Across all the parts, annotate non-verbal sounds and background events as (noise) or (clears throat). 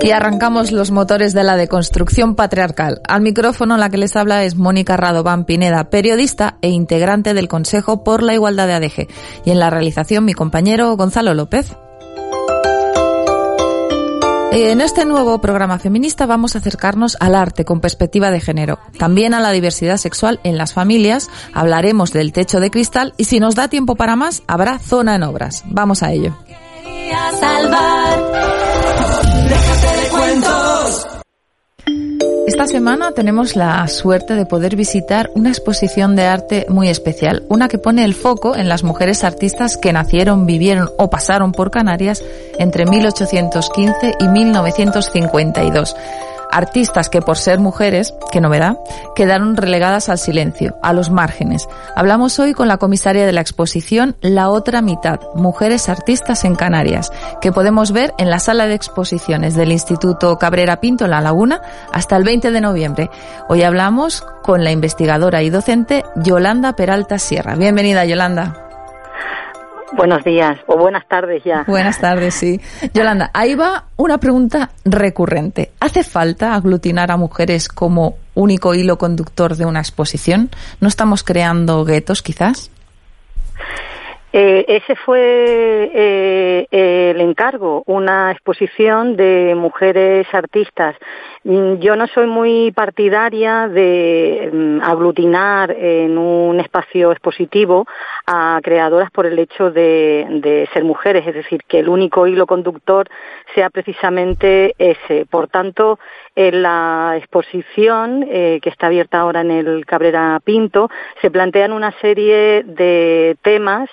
Y arrancamos los motores de la deconstrucción patriarcal. Al micrófono la que les habla es Mónica Radovan Pineda, periodista e integrante del Consejo por la Igualdad de ADG. Y en la realización mi compañero Gonzalo López. En este nuevo programa feminista vamos a acercarnos al arte con perspectiva de género, también a la diversidad sexual en las familias, hablaremos del techo de cristal y si nos da tiempo para más, habrá zona en obras. Vamos a ello. Esta semana tenemos la suerte de poder visitar una exposición de arte muy especial, una que pone el foco en las mujeres artistas que nacieron, vivieron o pasaron por Canarias entre 1815 y 1952 artistas que por ser mujeres, qué novedad, quedaron relegadas al silencio, a los márgenes. Hablamos hoy con la comisaria de la exposición La otra mitad, Mujeres Artistas en Canarias, que podemos ver en la sala de exposiciones del Instituto Cabrera Pinto en La Laguna hasta el 20 de noviembre. Hoy hablamos con la investigadora y docente Yolanda Peralta Sierra. Bienvenida, Yolanda. Buenos días o buenas tardes ya. Buenas tardes, sí. Yolanda, ahí va una pregunta recurrente. ¿Hace falta aglutinar a mujeres como único hilo conductor de una exposición? ¿No estamos creando guetos, quizás? Eh, ese fue eh, el encargo, una exposición de mujeres artistas. Mm, yo no soy muy partidaria de mm, aglutinar en un espacio expositivo a creadoras por el hecho de, ser mujeres, es decir, que el único hilo conductor sea precisamente ese. Por tanto, en la exposición eh, que está abierta ahora en el Cabrera Pinto se plantean una serie de temas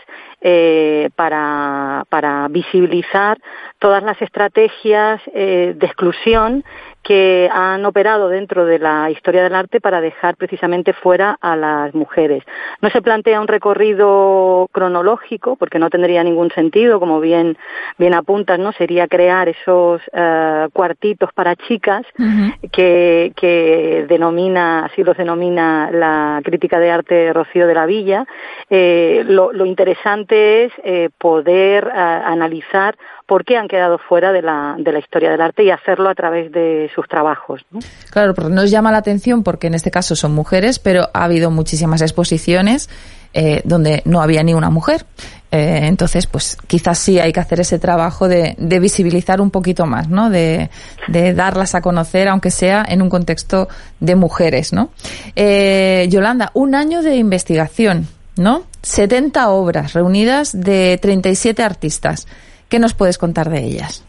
eh, para, para, visibilizar todas las estrategias eh, de exclusión que han operado dentro de la historia del arte para dejar precisamente fuera a las mujeres. No se plantea un recorrido cronológico, porque no tendría ningún sentido, como bien, bien apuntas, ¿no? Sería crear esos uh, cuartitos para chicas que, que denomina, así los denomina la crítica de arte Rocío de la Villa. Eh, lo, lo, interesante es eh, poder uh, analizar por qué han quedado fuera de la, de la historia del arte y hacerlo a través de sus trabajos. Claro, porque nos llama la atención porque en este caso son mujeres, pero ha habido muchísimas exposiciones eh, donde no había ni una mujer. Eh, entonces, pues quizás sí hay que hacer ese trabajo de, de visibilizar un poquito más, ¿no? De, de, darlas a conocer, aunque sea en un contexto de mujeres, ¿no? Eh, Yolanda, un año de investigación, ¿no? 70 obras reunidas de 37 artistas. ¿Qué nos puedes contar de ellas?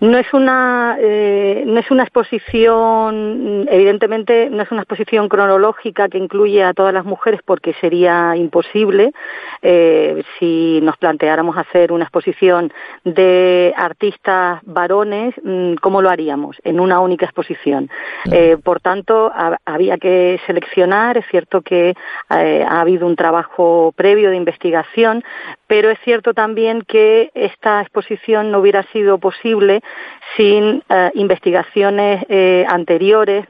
No es una eh, no es una exposición evidentemente no es una exposición cronológica que incluye a todas las mujeres porque sería imposible eh, si nos planteáramos hacer una exposición de artistas varones mm, cómo lo haríamos en una única exposición. Eh, por tanto había que seleccionar es cierto que ha habido un trabajo previo de investigación pero es cierto también que esta exposición no hubiera sido posible sin eh, investigaciones eh, anteriores.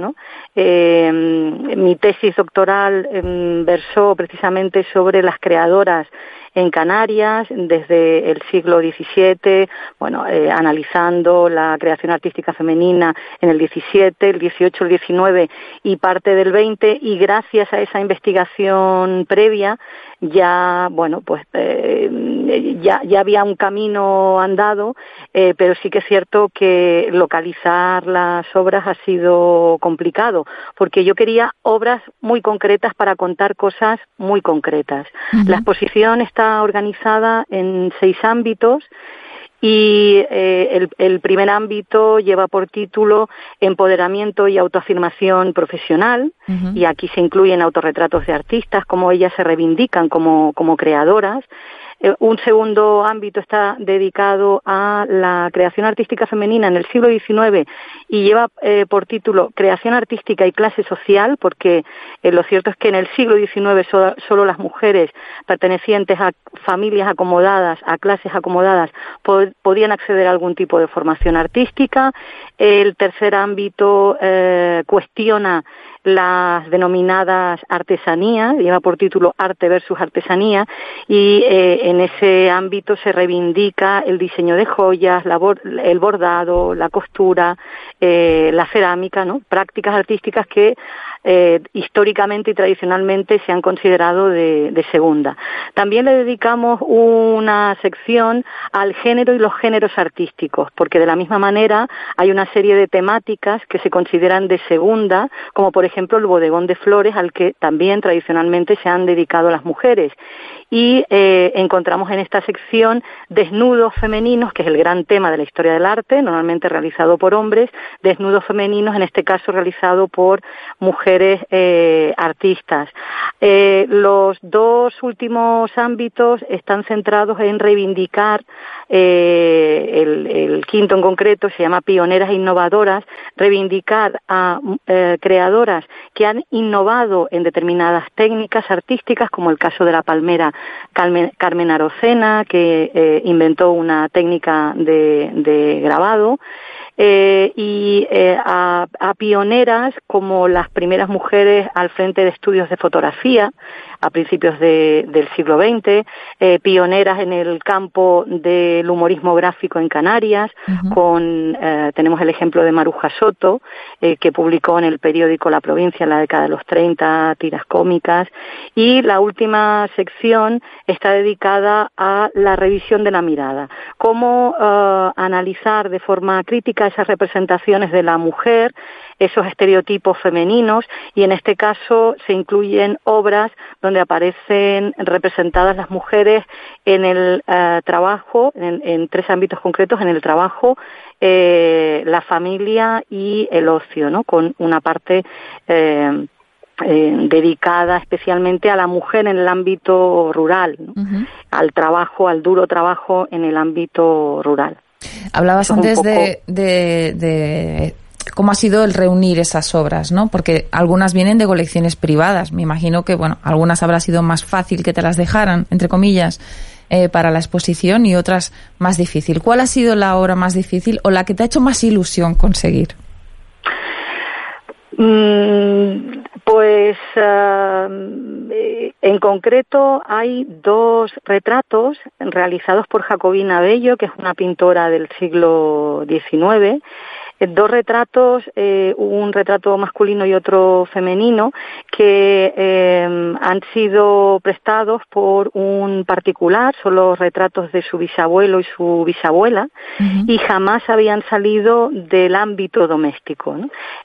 Eh, mi tesis doctoral em, versó precisamente sobre las creadoras en Canarias desde el siglo XVII, bueno, analizando la creación artística femenina en el XVII, el XVIII, el XIX y parte del XX y gracias a esa investigación previa ya, bueno, pues ya, ya había un camino andado, eh, pero sí que es cierto que localizar las obras ha sido complicado, porque yo quería obras muy concretas para contar cosas muy concretas. La exposición está organizada en seis ámbitos y eh, el, el, primer ámbito lleva por título Empoderamiento y autoafirmación profesional y aquí se incluyen autorretratos de artistas, cómo ellas se reivindican como, como creadoras. Eh, un segundo ámbito está dedicado a la creación artística femenina en el siglo XIX y lleva eh, por título Creación artística y clase social, porque eh, lo cierto es que en el siglo XIX solo las mujeres pertenecientes a familias acomodadas, a clases acomodadas, podían acceder a algún tipo de formación artística. El tercer ámbito cuestiona las denominadas artesanías, lleva por título Arte versus Artesanía, y en ese ámbito se reivindica el diseño de joyas, el bordado, la costura, eh, la cerámica, ¿no? prácticas artísticas que eh, históricamente y tradicionalmente se han considerado de, segunda. También le dedicamos una sección al género y los géneros artísticos, porque de la misma manera hay una serie de temáticas que se consideran de segunda, como por ejemplo el bodegón de flores, al que también tradicionalmente se han dedicado las mujeres y eh, encontramos en esta sección desnudos femeninos, que es el gran tema de la historia del arte, normalmente realizado por hombres, desnudos femeninos, en este caso realizado por mujeres eh, artistas. Eh, los dos últimos ámbitos están centrados en reivindicar el, el, quinto en concreto se llama pioneras e innovadoras, reivindicar a creadoras que han innovado en determinadas técnicas artísticas, como el caso de la palmera Carmen, Arocena, que eh, inventó una técnica de, grabado, eh, y eh, a, pioneras como las primeras mujeres al frente de estudios de fotografía, a principios del siglo XX, eh, pioneras en el campo del humorismo gráfico en Canarias, con tenemos el ejemplo de Maruja Soto, que publicó en el periódico La Provincia en la década de los 30 tiras cómicas, y la última sección está dedicada a la revisión de la mirada, cómo analizar de forma crítica esas representaciones de la mujer, esos estereotipos femeninos, y en este caso se incluyen obras donde aparecen representadas las mujeres en el eh, trabajo, en, tres ámbitos concretos, en el trabajo, eh, la familia y el ocio, ¿no? Con una parte eh, dedicada especialmente a la mujer en el ámbito rural, al trabajo, al duro trabajo en el ámbito rural. Hablabas antes de, cómo ha sido el reunir esas obras, ¿no? Porque algunas vienen de colecciones privadas. Me imagino que, bueno, algunas habrá sido más fácil que te las dejaran, entre comillas, eh, para la exposición y otras más difícil. ¿Cuál ha sido la obra más difícil o la que te ha hecho más ilusión conseguir? Mm, pues eh, en concreto hay dos retratos realizados por Jacobina Bello, que es una pintora del siglo XIX, dos retratos, eh, un retrato masculino y otro femenino, que eh, han sido prestados por un particular, son los retratos de su bisabuelo y su bisabuela, y jamás habían salido del ámbito doméstico.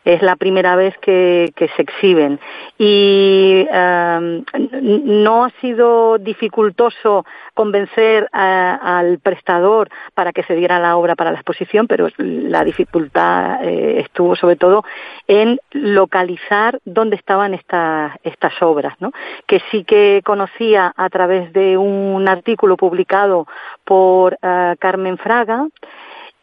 Es la primera vez que, se exhiben. Y eh, no ha sido dificultoso convencer al prestador para que se diera la obra para la exposición, pero la dificultad eh, estuvo sobre todo en localizar dónde estaban estas, estas obras, que sí que conocía a través de un artículo publicado por eh, Carmen Fraga,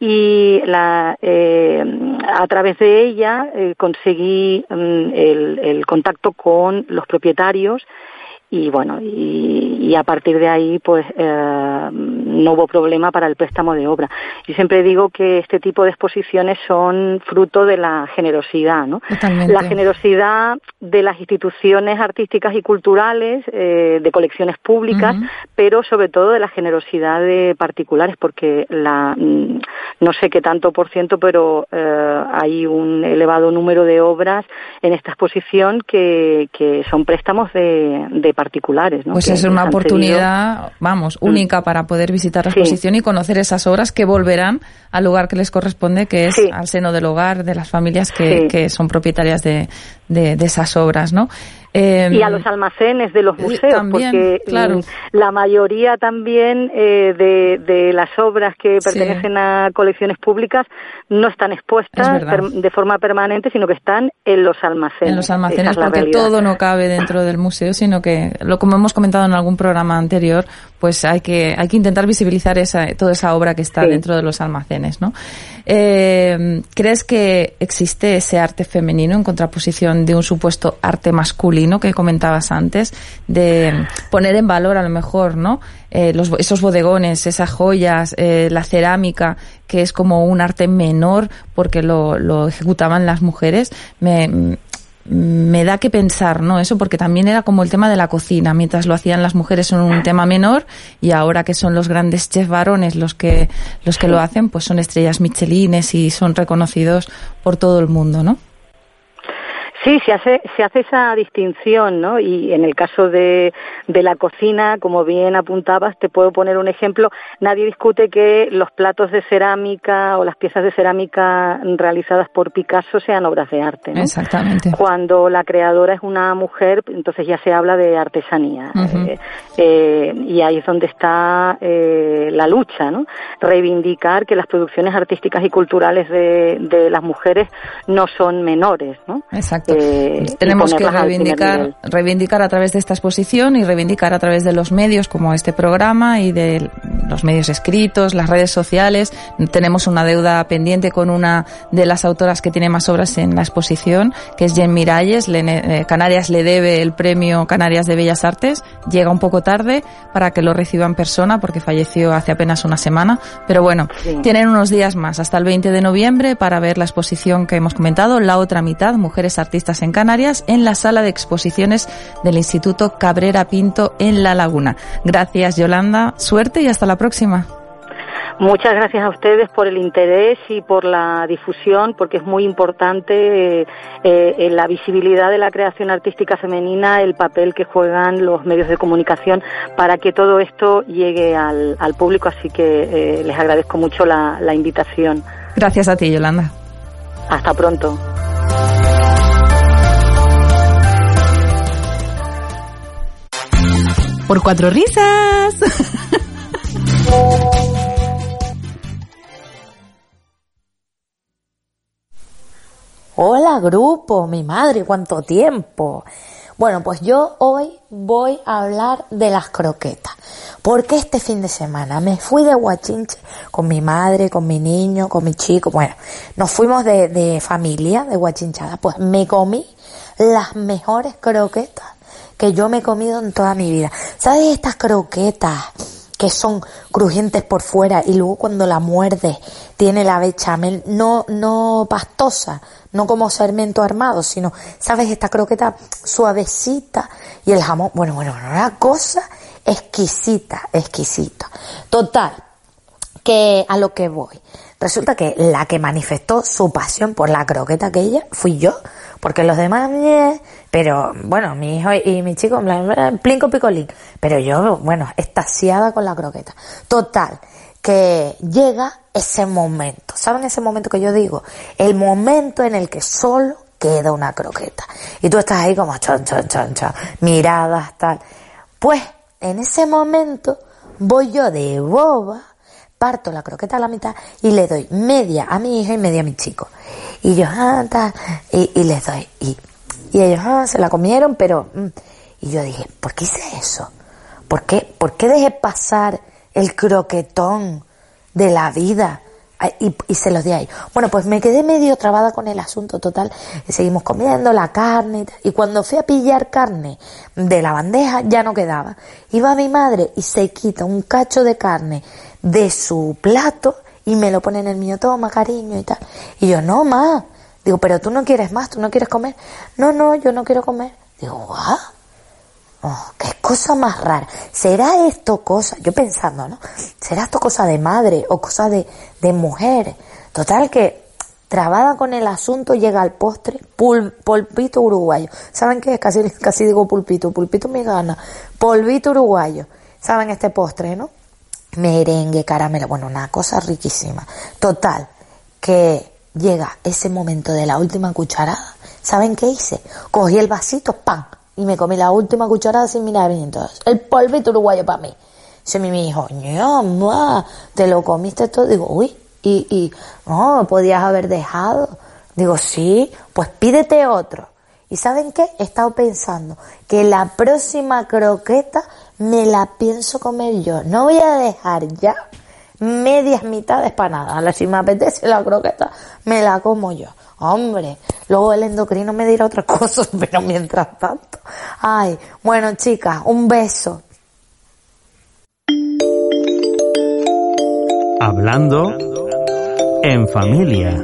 y eh, a través de ella conseguí mm, el, contacto con los propietarios y bueno y, a partir de ahí pues no hubo problema para el préstamo de obra yo siempre digo que este tipo de exposiciones son fruto de la generosidad no la generosidad de las instituciones artísticas y culturales eh, de colecciones públicas pero sobre todo de la generosidad de particulares porque la mm, no sé qué tanto por ciento pero eh, hay un elevado número de obras en esta exposición que, que son préstamos de, de particulares. Pues es una oportunidad, vamos, mm. única para poder visitar la exposición y conocer esas obras que volverán al lugar que les corresponde, que es al seno del hogar de las familias que, que son propietarias de, de, esas obras, ¿no? Em, y a los almacenes de los museos, porque mm, la mayoría también eh, de, las obras que pertenecen a colecciones públicas no están expuestas de forma permanente, sino que están en los almacenes. En los almacenes, porque todo no cabe dentro del museo, sino que, lo como hemos comentado en algún programa anterior, pues hay que, hay que intentar visibilizar esa, toda esa obra que está dentro de los almacenes, ¿no? Eh, ¿Crees que existe ese arte femenino en contraposición de un supuesto arte masculino que comentabas antes, de poner en valor a lo mejor, ¿no? Eh, los, esos bodegones, esas joyas, eh, la cerámica, que es como un arte menor porque lo, lo ejecutaban las mujeres. Me, me da que pensar, ¿no? Eso porque también era como el tema de la cocina, mientras lo hacían las mujeres en un tema menor y ahora que son los grandes chefs varones los que los que lo hacen, pues son estrellas michelines y son reconocidos por todo el mundo, ¿no? Sí, se hace, se hace esa distinción, ¿no? Y en el caso de, de la cocina, como bien apuntabas, te puedo poner un ejemplo. Nadie discute que los platos de cerámica o las piezas de cerámica realizadas por Picasso sean obras de arte, ¿no? Exactamente. Cuando la creadora es una mujer, entonces ya se habla de artesanía. Eh, eh, y ahí es donde está eh, la lucha, ¿no? Reivindicar que las producciones artísticas y culturales de, de las mujeres no son menores, ¿no? Exacto. Eh, Tenemos que reivindicar, reivindicar a través de esta exposición y reivindicar a través de los medios como este programa y de los medios escritos, las redes sociales. Tenemos una deuda pendiente con una de las autoras que tiene más obras en la exposición, que es Jen Miralles. Eh, Canarias le debe el premio Canarias de Bellas Artes. Llega un poco tarde para que lo reciba en persona porque falleció hace apenas una semana. Pero bueno, tienen unos días más, hasta el 20 de noviembre, para ver la exposición que hemos comentado, La otra mitad, Mujeres Artistas en Canarias en la sala de exposiciones del Instituto Cabrera Pinto en La Laguna. Gracias Yolanda, suerte y hasta la próxima. Muchas gracias a ustedes por el interés y por la difusión, porque es muy importante eh, eh, en la visibilidad de la creación artística femenina, el papel que juegan los medios de comunicación para que todo esto llegue al, público. Así que eh, les agradezco mucho la invitación. Gracias a ti, Yolanda. Hasta pronto. por cuatro risas. (laughs) Hola grupo, mi madre, cuánto tiempo. Bueno, pues yo hoy voy a hablar de las croquetas. Porque este fin de semana me fui de Huachinche con mi madre, con mi niño, con mi chico. Bueno, nos fuimos de, familia, de Huachinchada. Pues me comí las mejores croquetas que yo me he comido en toda mi vida. ¿Sabes estas croquetas que son crujientes por fuera y luego cuando la muerdes tiene la bechamel no, no pastosa, no como sermento armado, sino, ¿sabes? Esta croqueta suavecita y el jamón, bueno, bueno, una cosa exquisita, exquisita. Total, que a lo que voy. Resulta que la que manifestó su pasión por la croqueta aquella fui yo, porque los demás, pero bueno, mi hijo y mi chico, plinco picolín, pero yo, bueno, estasiada con la croqueta. Total, que llega ese momento, ¿saben ese momento que yo digo? El momento en el que solo queda una croqueta. Y tú estás ahí como chon, chon, chon, chon, miradas, tal. Pues, en ese momento, voy yo de boba, parto la croqueta a la mitad y le doy media a mi hija y media a mi chico. Y yo, ah, y, y les doy. Y, y ellos, ah, se la comieron, pero... Mm. Y yo dije, ¿por qué hice eso? ¿Por qué, ¿Por qué dejé pasar el croquetón de la vida? Y, y, se los di ahí. Bueno, pues me quedé medio trabada con el asunto total. Y seguimos comiendo la carne. Y cuando fui a pillar carne de la bandeja, ya no quedaba. Iba mi madre y se quita un cacho de carne de su plato y me lo pone en el mío, toma cariño y tal. Y yo, no, más. Digo, pero tú no quieres más, tú no quieres comer. No, no, yo no quiero comer. Digo, ¿ah? Oh, qué cosa más rara. ¿Será esto cosa? Yo pensando, ¿no? ¿Será esto cosa de madre o cosa de, de mujer? Total que trabada con el asunto llega al postre polpito uruguayo. ¿Saben qué es? Casi, casi digo pulpito, pulpito me gana. Polvito uruguayo. ¿Saben este postre, no? merengue, caramelo, bueno, una cosa riquísima. Total, que llega ese momento de la última cucharada. ¿Saben qué hice? Cogí el vasito, ¡pam! y me comí la última cucharada sin miramientos. El polvito uruguayo para mí. Se me dijo, mamá, te lo comiste todo. Digo, uy, y, y, no, podías haber dejado. Digo, sí, pues pídete otro. ¿Y saben qué? He estado pensando que la próxima croqueta me la pienso comer yo. No voy a dejar ya medias mitades para nada. Si me apetece la croqueta, me la como yo. Hombre, luego el endocrino me dirá otra (laughs) cosa, pero mientras tanto. Ay, bueno chicas, un beso. Hablando en familia.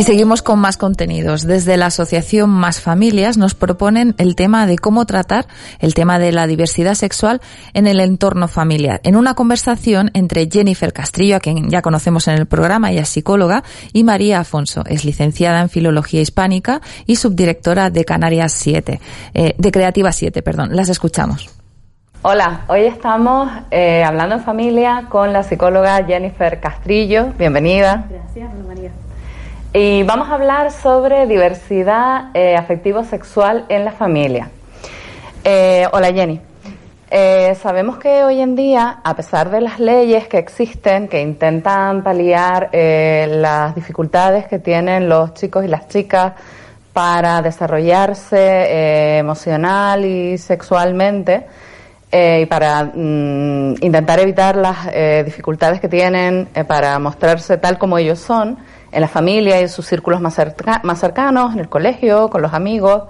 Y seguimos con más contenidos. Desde la Asociación Más Familias nos proponen el tema de cómo tratar el tema de la diversidad sexual en el entorno familiar. En una conversación entre Jennifer Castrillo, a quien ya conocemos en el programa, ella es psicóloga, y María Afonso, es licenciada en Filología Hispánica y subdirectora de Canarias 7, eh, de Creativa 7, perdón. Las escuchamos. Hola, hoy estamos eh, hablando en familia con la psicóloga Jennifer Castrillo. Bienvenida. Gracias, María. Y vamos a hablar sobre diversidad eh, afectivo-sexual en la familia. Eh, hola Jenny. Eh, sabemos que hoy en día, a pesar de las leyes que existen, que intentan paliar las dificultades que tienen los chicos y las chicas para desarrollarse emocional y sexualmente, y para mm, intentar evitar las dificultades que tienen para mostrarse tal como ellos son, en la familia y en sus círculos más, más cercanos, en el colegio, con los amigos,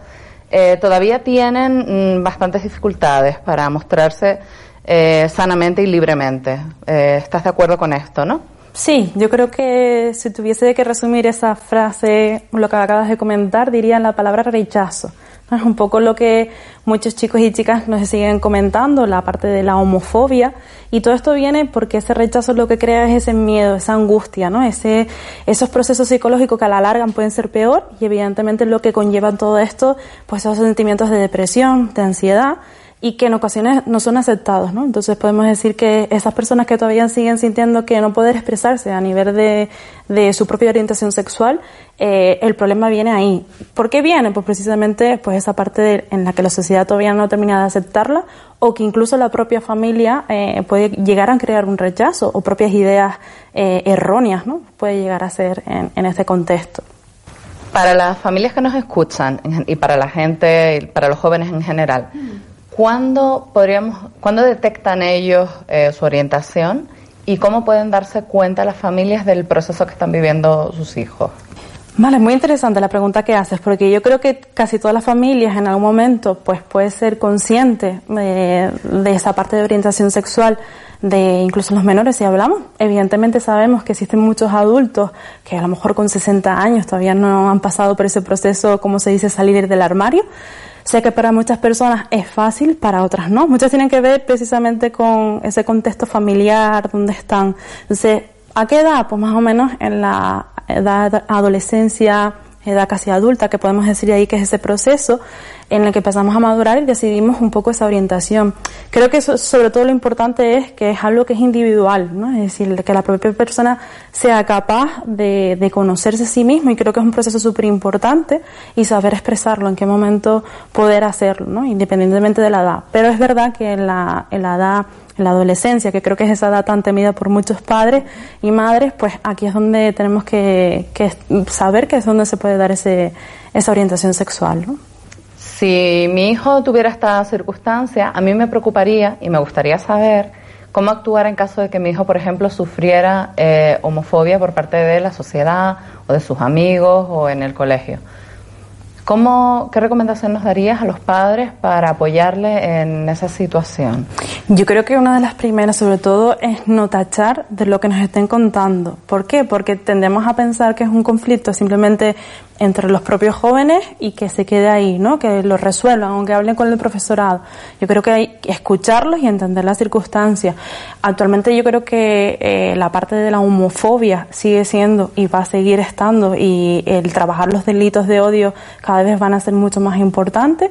eh, todavía tienen mm, bastantes dificultades para mostrarse eh, sanamente y libremente. Eh, ¿Estás de acuerdo con esto, no? Sí, yo creo que si tuviese que resumir esa frase, lo que acabas de comentar, diría la palabra rechazo. (laughs) Un poco lo que muchos chicos y chicas nos siguen comentando, la parte de la homofobia. Y todo esto viene porque ese rechazo lo que crea es ese miedo, esa angustia, ¿no? Ese, esos procesos psicológicos que a la larga pueden ser peor y evidentemente lo que conllevan todo esto, pues esos sentimientos de depresión, de ansiedad y que en ocasiones no son aceptados, ¿no? Entonces podemos decir que esas personas que todavía siguen sintiendo que no poder expresarse a nivel de, de su propia orientación sexual, eh, el problema viene ahí. ¿Por qué viene? Pues precisamente pues esa parte en la que la sociedad todavía no termina de aceptarla o que incluso la propia familia eh, puede llegar a crear un rechazo o propias ideas eh, erróneas, ¿no? Puede llegar a ser en, en este contexto. Para las familias que nos escuchan y para la gente, para los jóvenes en general, ¿Cuándo, podríamos, ¿cuándo detectan ellos eh, su orientación y cómo pueden darse cuenta las familias del proceso que están viviendo sus hijos? Vale, muy interesante la pregunta que haces, porque yo creo que casi todas las familias en algún momento pues puede ser consciente de, de esa parte de orientación sexual de incluso los menores si hablamos. Evidentemente sabemos que existen muchos adultos que a lo mejor con 60 años todavía no han pasado por ese proceso, como se dice, salir del armario, Sé que para muchas personas es fácil, para otras no. Muchas tienen que ver precisamente con ese contexto familiar, donde están. Entonces, ¿a qué edad? Pues más o menos en la edad adolescencia, edad casi adulta, que podemos decir ahí que es ese proceso en el que empezamos a madurar y decidimos un poco esa orientación. Creo que sobre todo lo importante es que es algo que es individual, ¿no? Es decir, que la propia persona sea capaz de, conocerse a sí mismo y creo que es un proceso súper importante y saber expresarlo, en qué momento poder hacerlo. Independientemente de la edad. Pero es verdad que en la, en la edad en la adolescencia, que creo que es esa edad tan temida por muchos padres y madres, pues aquí es donde tenemos que, saber que es donde se puede dar ese, esa orientación sexual. Si mi hijo tuviera esta circunstancia, a mí me preocuparía y me gustaría saber cómo actuar en caso de que mi hijo, por ejemplo, sufriera eh, homofobia por parte de la sociedad o de sus amigos o en el colegio. ¿Cómo, ¿Qué recomendación nos darías a los padres para apoyarle en esa situación? Yo creo que una de las primeras, sobre todo, es no tachar de lo que nos estén contando. ¿Por qué? Porque tendemos a pensar que es un conflicto simplemente entre los propios jóvenes y que se quede ahí, ¿no? Que lo resuelvan, aunque hablen con el profesorado. Yo creo que hay que escucharlos y entender las circunstancias. Actualmente yo creo que eh, la parte de la homofobia sigue siendo y va a seguir estando y el trabajar los delitos de odio cada vez van a ser mucho más importantes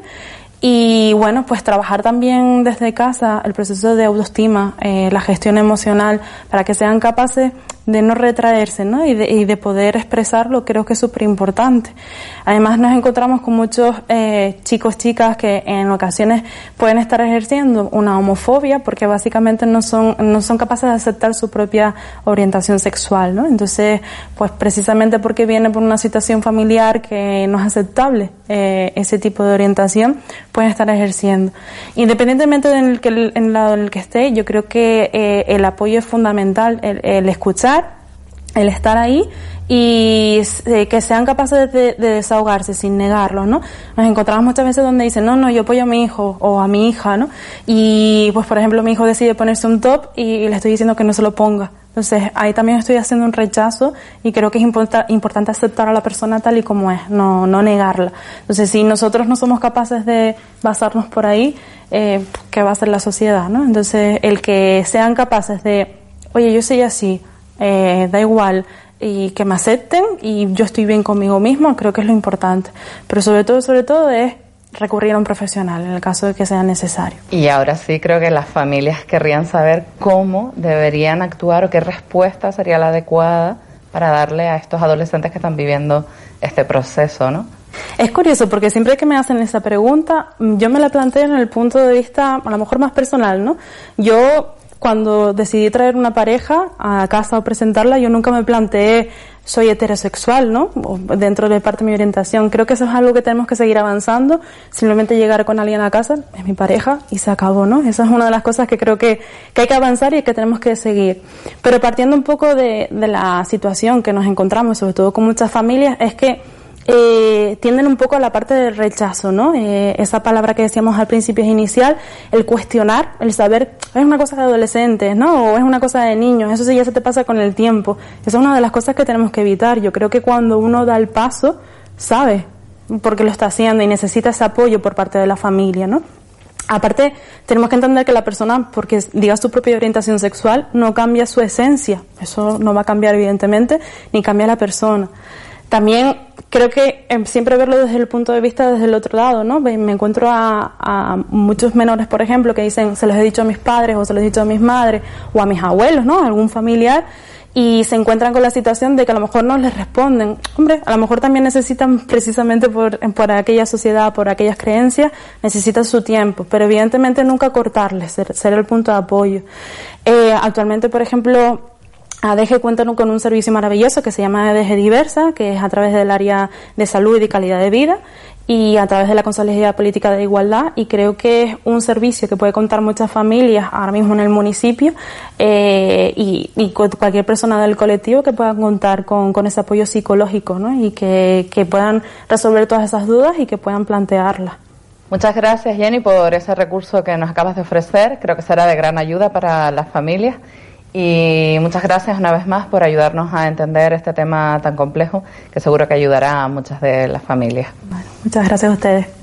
Y bueno, pues trabajar también desde casa el proceso de autoestima, eh, la gestión emocional, para que sean capaces de no retraerse ¿no? Y, de, y de poder expresarlo creo que es súper importante. Además nos encontramos con muchos eh, chicos, chicas que en ocasiones pueden estar ejerciendo una homofobia porque básicamente no son, no son capaces de aceptar su propia orientación sexual. ¿no? Entonces, pues precisamente porque viene por una situación familiar que no es aceptable eh, ese tipo de orientación, pueden estar ejerciendo. Independientemente del que, en lado en el que esté, yo creo que eh, el apoyo es fundamental, el, el escuchar el estar ahí y eh, que sean capaces de, desahogarse sin negarlo, ¿no? Nos encontramos muchas veces donde dicen, no, no, yo apoyo a mi hijo o a mi hija, ¿no? Y pues, por ejemplo, mi hijo decide ponerse un top y, le estoy diciendo que no se lo ponga. Entonces, ahí también estoy haciendo un rechazo y creo que es importante aceptar a la persona tal y como es, no, no negarla. Entonces, si nosotros no somos capaces de basarnos por ahí, eh, ¿qué va a hacer la sociedad, no? Entonces, el que sean capaces de, oye, yo soy así, eh, da igual y que me acepten y yo estoy bien conmigo mismo, creo que es lo importante. Pero sobre todo, sobre todo es recurrir a un profesional en el caso de que sea necesario. Y ahora sí creo que las familias querrían saber cómo deberían actuar o qué respuesta sería la adecuada para darle a estos adolescentes que están viviendo este proceso, ¿no? Es curioso porque siempre que me hacen esa pregunta, yo me la planteo en el punto de vista a lo mejor más personal, ¿no? Yo cuando decidí traer una pareja a casa o presentarla, yo nunca me planteé soy heterosexual, ¿no? dentro de parte de mi orientación. Creo que eso es algo que tenemos que seguir avanzando. Simplemente llegar con alguien a casa, es mi pareja, y se acabó, ¿no? Esa es una de las cosas que creo que, que hay que avanzar y que tenemos que seguir. Pero partiendo un poco de, de la situación que nos encontramos, sobre todo con muchas familias, es que eh, tienden un poco a la parte del rechazo, ¿no? Eh, esa palabra que decíamos al principio es inicial, el cuestionar, el saber, es una cosa de adolescentes, ¿no? O es una cosa de niños, eso sí ya se te pasa con el tiempo. Esa es una de las cosas que tenemos que evitar. Yo creo que cuando uno da el paso, sabe por qué lo está haciendo y necesita ese apoyo por parte de la familia, ¿no? Aparte, tenemos que entender que la persona, porque diga su propia orientación sexual, no cambia su esencia. Eso no va a cambiar, evidentemente, ni cambia la persona. También creo que em, siempre verlo desde el punto de vista desde el otro lado, ¿no? Me encuentro a, muchos menores, por ejemplo, que dicen, se los he dicho a mis padres o se los he dicho a mis madres o a mis abuelos, ¿no? algún familiar y se encuentran con la situación de que a lo mejor no les responden. Hombre, a lo mejor también necesitan precisamente por, por aquella sociedad, por aquellas creencias, necesitan su tiempo, pero evidentemente nunca cortarles, ser, el punto de apoyo. Eh, actualmente, por ejemplo, ADG cuenta con un servicio maravilloso que se llama ADG Diversa, que es a través del área de salud y calidad de vida y a través de la Consejería Política de Igualdad y creo que es un servicio que puede contar muchas familias ahora mismo en el municipio eh, y, cualquier persona del colectivo que pueda contar con, ese apoyo psicológico ¿no? y que puedan resolver todas esas dudas y que puedan plantearlas. Muchas gracias Jenny por ese recurso que nos acabas de ofrecer. Creo que será de gran ayuda para las familias. Y muchas gracias una vez más por ayudarnos a entender este tema tan complejo que seguro que ayudará a muchas de las familias. muchas gracias a ustedes.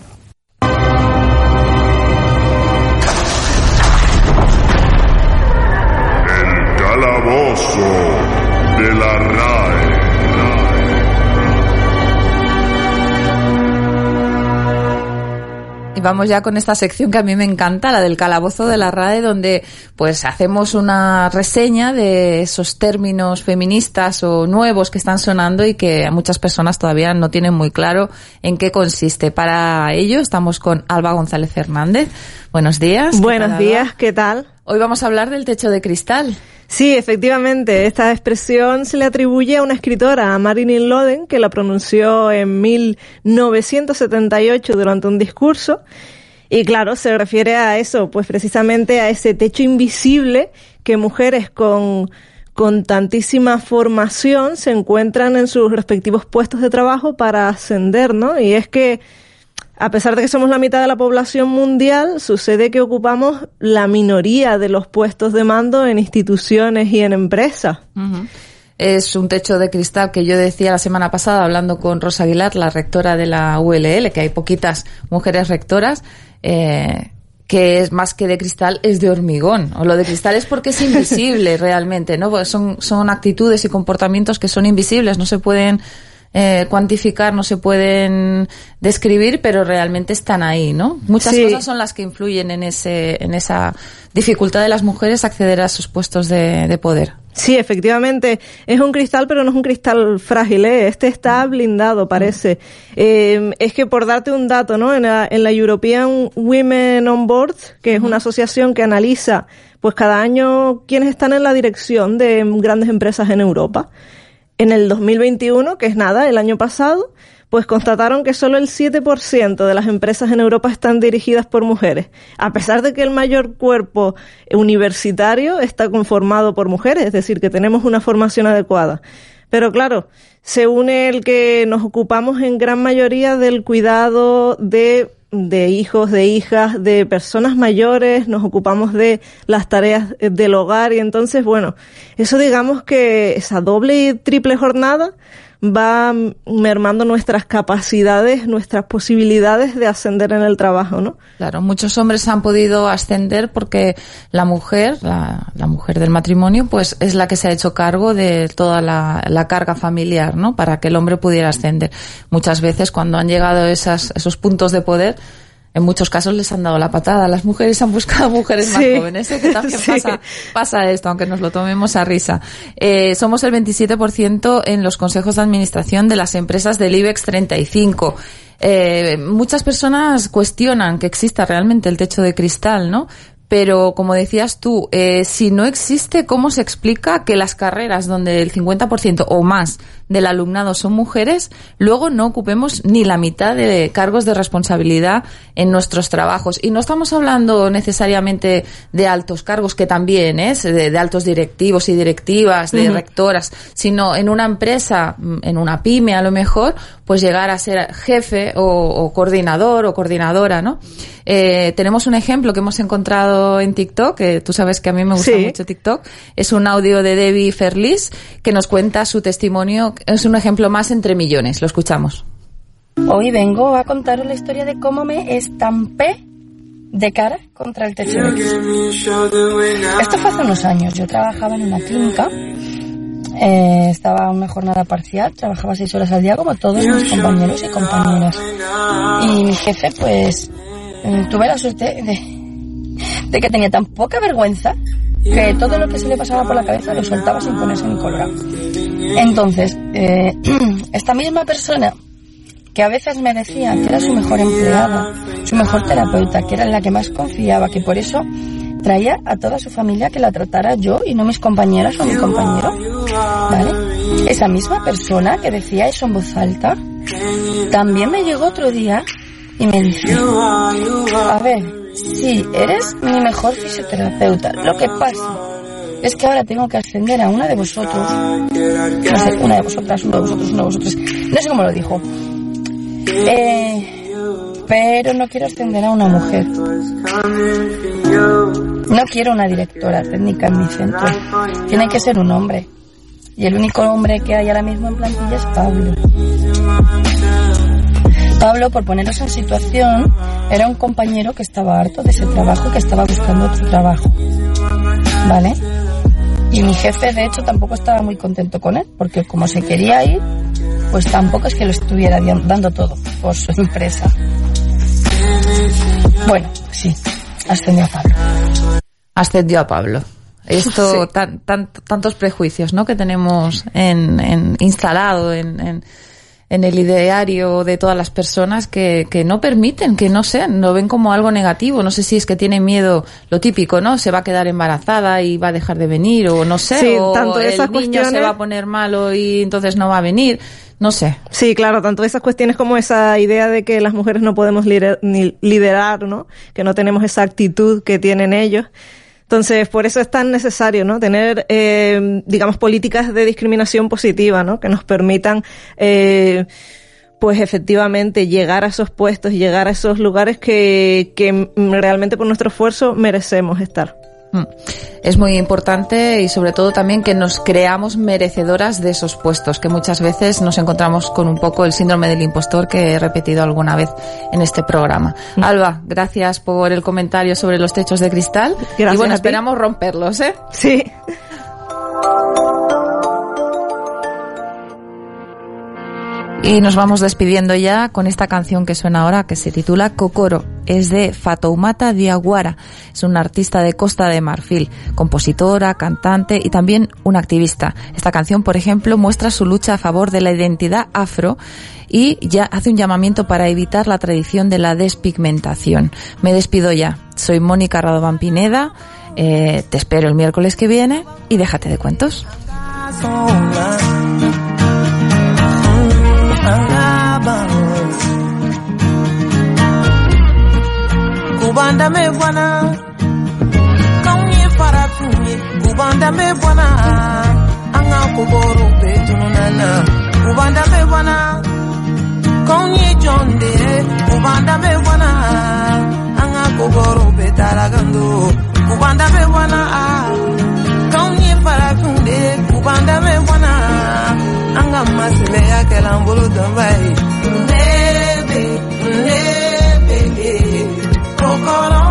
Vamos ya con esta sección que a mí me encanta, la del calabozo de la RAE, donde pues hacemos una reseña de esos términos feministas o nuevos que están sonando y que a muchas personas todavía no tienen muy claro en qué consiste. Para ello estamos con Alba González Hernández. Buenos días. Buenos días, ¿qué tal? Hoy vamos a hablar del techo de cristal. Sí, efectivamente, esta expresión se le atribuye a una escritora, a Marilyn Loden, que la pronunció en 1978 durante un discurso. Y claro, se refiere a eso, pues precisamente a ese techo invisible que mujeres con, con tantísima formación se encuentran en sus respectivos puestos de trabajo para ascender, ¿no? Y es que a pesar de que somos la mitad de la población mundial, sucede que ocupamos la minoría de los puestos de mando en instituciones y en empresas. Es un techo de cristal que yo decía la semana pasada hablando con Rosa Aguilar, la rectora de la ULL, que hay poquitas mujeres rectoras. Eh, que es más que de cristal, es de hormigón. O lo de cristal es porque es invisible (laughs) realmente, ¿no? Son, son actitudes y comportamientos que son invisibles, no se pueden eh, cuantificar, no se pueden describir, pero realmente están ahí, ¿no? Muchas Sí. cosas son las que influyen en ese, en esa dificultad de las mujeres acceder a sus puestos de, de poder. Sí, efectivamente, es un cristal, pero no es un cristal frágil, ¿eh? Este está blindado, parece. Eh, es que por darte un dato, ¿no? En la, en la European Women on Board, que es una asociación que analiza, pues cada año quiénes están en la dirección de grandes empresas en Europa. En el 2021, que es nada, el año pasado, pues constataron que solo el 7% de las empresas en Europa están dirigidas por mujeres, a pesar de que el mayor cuerpo universitario está conformado por mujeres, es decir, que tenemos una formación adecuada. Pero claro, se une el que nos ocupamos en gran mayoría del cuidado de, de hijos, de hijas, de personas mayores, nos ocupamos de las tareas eh, del hogar y entonces, bueno, eso digamos que esa doble y triple jornada va mermando nuestras capacidades, nuestras posibilidades de ascender en el trabajo, ¿no? Claro, muchos hombres han podido ascender porque la mujer, la, mujer del matrimonio, pues es la que se ha hecho cargo de toda la, la carga familiar, ¿no? Para que el hombre pudiera ascender. Muchas veces cuando han llegado esas, esos puntos de poder, en muchos casos les han dado la patada. Las mujeres han buscado mujeres más jóvenes, ¿eh? que también (laughs) Sí. pasa, pasa esto, aunque nos lo tomemos a risa. Eh, somos el 27% en los consejos de administración de las empresas del IBEX 35. Eh, muchas personas cuestionan que exista realmente el techo de cristal, ¿no? Pero como decías tú, eh, si no existe, ¿cómo se explica que las carreras donde el 50% o más del alumnado son mujeres, luego no ocupemos ni la mitad de cargos de responsabilidad en nuestros trabajos? Y no estamos hablando necesariamente de altos cargos, que también es, de, de altos directivos y directivas, de Ujú. rectoras, sino en una empresa, mm, en una pyme a lo mejor, pues llegar a ser jefe o, o coordinador o coordinadora, ¿no? Eh, tenemos un ejemplo que hemos encontrado en TikTok, que tú sabes que a mí me gusta Sí. mucho TikTok, es un audio de Debbie Ferlis que nos cuenta su testimonio, es un ejemplo más entre millones, lo escuchamos. Hoy vengo a contaros la historia de cómo me estampé de cara contra el techo. Esto fue hace unos años. Yo trabajaba en una clínica, eh, estaba en una jornada parcial, trabajaba seis horas al día como todos mis compañeros y compañeras. Y mi jefe, pues, mm, tuve la suerte de, de que tenía tan poca vergüenza que todo lo que se le pasaba por la cabeza lo soltaba sin ponerse ni colorado. Entonces, eh, (clears throat) esta misma persona que a veces me decía que era su mejor empleada, su mejor terapeuta, que era en la que más confiaba, que por eso traía a toda su familia que la tratara yo y no mis compañeras o mi compañero. ¿Vale? Esa misma persona que decía eso en voz alta, también me llegó otro día y me dice, a ver, sí, eres mi mejor fisioterapeuta. Lo que pasa es que ahora tengo que ascender a una de vosotros, no sé, una de vosotras, uno de vosotros, uno de vosotros, no sé cómo lo dijo. Eh, pero no quiero ascender a una mujer. No quiero una directora técnica en mi centro. Tiene que ser un hombre. Y el único hombre que hay ahora mismo en plantilla es Pablo. Pablo, por poneros en situación, era un compañero que estaba harto de ese trabajo y que estaba buscando otro trabajo. ¿Vale? Y mi jefe, de hecho, tampoco estaba muy contento con él, porque como se quería ir, pues tampoco es que lo estuviera dando todo por su empresa. Bueno, sí, ascendió a Pablo. Ascendió a Pablo. Esto, tan, tan- tantos prejuicios, ¿no? Que tenemos en, en- instalado en, en, en el ideario de todas las personas que, que no permiten, que no sé, lo ven como algo negativo. No sé si es que tienen miedo, lo típico, ¿no? Se va a quedar embarazada y va a dejar de venir, o no sé, Sí, o tanto el esas niño se cuestiones- va a poner malo y entonces no va a venir. No sé. Sí, claro, tanto esas cuestiones como esa idea de que las mujeres no podemos lider- ni liderar, ¿no? Que no tenemos esa actitud que tienen ellos. Entonces, por eso es tan necesario, ¿no? Tener, eh, digamos, políticas de discriminación positiva, ¿no? Que nos permitan, eh, pues efectivamente llegar a esos puestos, llegar a esos lugares que, que realmente por nuestro esfuerzo merecemos estar. Mm. Es muy importante y sobre todo también que nos creamos merecedoras de esos puestos, que muchas veces nos encontramos con un poco el síndrome del impostor que he repetido alguna vez en este programa. Alba, gracias por el comentario sobre los techos de cristal Gracias y bueno, esperamos romperlos, ¿eh? Sí. Y nos vamos despidiendo ya con esta canción que suena ahora, que se titula Kokoro. Es de Fatoumata Diaguara. Es una artista de Costa de Marfil, compositora, cantante y también una activista. Esta canción, por ejemplo, muestra su lucha a favor de la identidad afro y ya hace un llamamiento para evitar la tradición de la despigmentación. Me despido ya. Soy Mónica Radovan Pineda. Eh, te espero el miércoles que viene y déjate de cuentos. gubanda me bwana. Kaunye fara kunye gubanda me bwana. Anga koboro be tununana gubanda me bwana kaunye jonde gubanda me bwana. Anga koboro be taragando gubanda me bwana kaunye fara kunde me bwana. Anga masile yakela mbolo dambai caught on.